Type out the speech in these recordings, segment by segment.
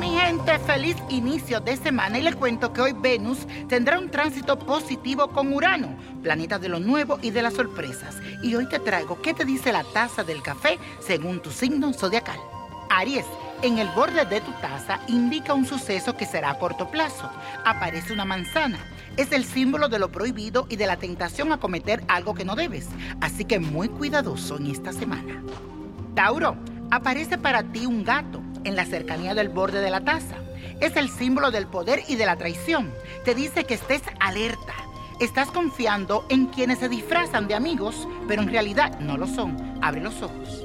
deseándote feliz inicio de semana y le cuento que hoy Venus tendrá un tránsito positivo con Urano, planeta de lo nuevo y de las sorpresas. Y hoy te traigo qué te dice la taza del café según tu signo zodiacal. Aries, en el borde de tu taza indica un suceso que será a corto plazo. Aparece una manzana. Es el símbolo de lo prohibido y de la tentación a cometer algo que no debes. Así que muy cuidadoso en esta semana. Tauro, aparece para ti un gato en la cercanía del borde de la taza. Es el símbolo del poder y de la traición. Te dice que estés alerta. Estás confiando en quienes se disfrazan de amigos, pero en realidad no lo son. Abre los ojos.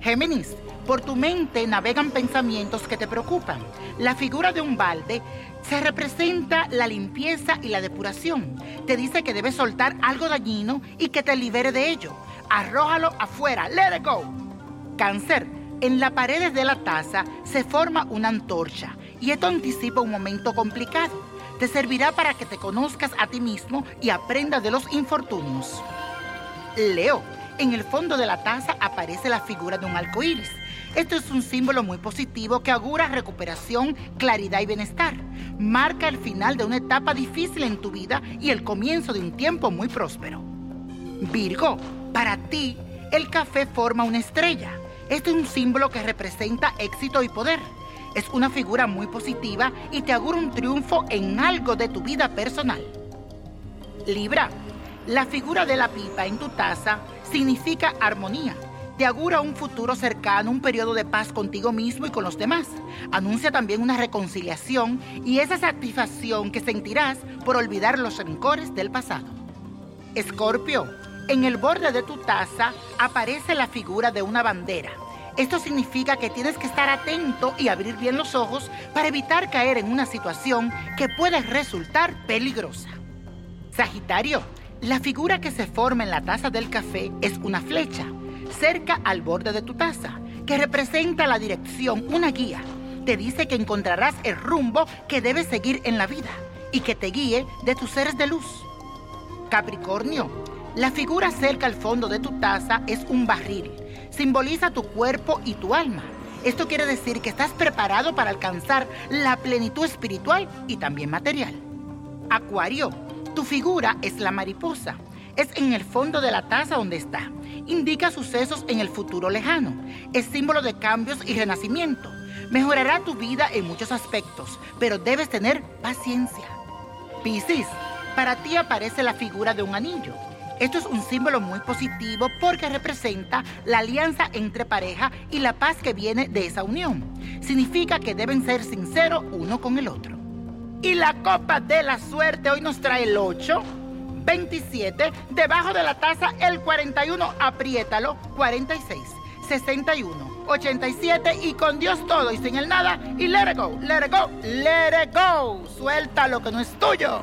Géminis, por tu mente navegan pensamientos que te preocupan. La figura de un balde se representa la limpieza y la depuración. Te dice que debes soltar algo dañino y que te libere de ello. Arrójalo afuera. Let it go. Cáncer. En las paredes de la taza se forma una antorcha y esto anticipa un momento complicado. Te servirá para que te conozcas a ti mismo y aprendas de los infortunios. Leo. En el fondo de la taza aparece la figura de un arco iris. Esto es un símbolo muy positivo que augura recuperación, claridad y bienestar. Marca el final de una etapa difícil en tu vida y el comienzo de un tiempo muy próspero. Virgo, para ti, el café forma una estrella. Esto es un símbolo que representa éxito y poder. Es una figura muy positiva y te augura un triunfo en algo de tu vida personal. Libra, la figura de la pipa en tu taza significa armonía. Te augura un futuro cercano, un periodo de paz contigo mismo y con los demás. Anuncia también una reconciliación y esa satisfacción que sentirás por olvidar los rencores del pasado. Escorpio, en el borde de tu taza aparece la figura de una bandera. Esto significa que tienes que estar atento y abrir bien los ojos para evitar caer en una situación que puede resultar peligrosa. Sagitario, la figura que se forma en la taza del café es una flecha, cerca al borde de tu taza, que representa la dirección, una guía. Te dice que encontrarás el rumbo que debes seguir en la vida y que te guíe de tus seres de luz. Capricornio, la figura cerca al fondo de tu taza es un barril. Simboliza tu cuerpo y tu alma. Esto quiere decir que estás preparado para alcanzar la plenitud espiritual y también material. Acuario, tu figura es la mariposa. Es en el fondo de la taza donde está. Indica sucesos en el futuro lejano. Es símbolo de cambios y renacimiento. Mejorará tu vida en muchos aspectos, pero debes tener paciencia. Piscis, para ti aparece la figura de un anillo. Esto es un símbolo muy positivo porque representa la alianza entre pareja y la paz que viene de esa unión. Significa que deben ser sinceros uno con el otro. Y la copa de la suerte hoy nos trae el 8, 27, debajo de la taza el 41, apriétalo, 46, 61, 87 y con Dios todo y sin el nada y let it go, let it go, let it go. Suelta lo que no es tuyo.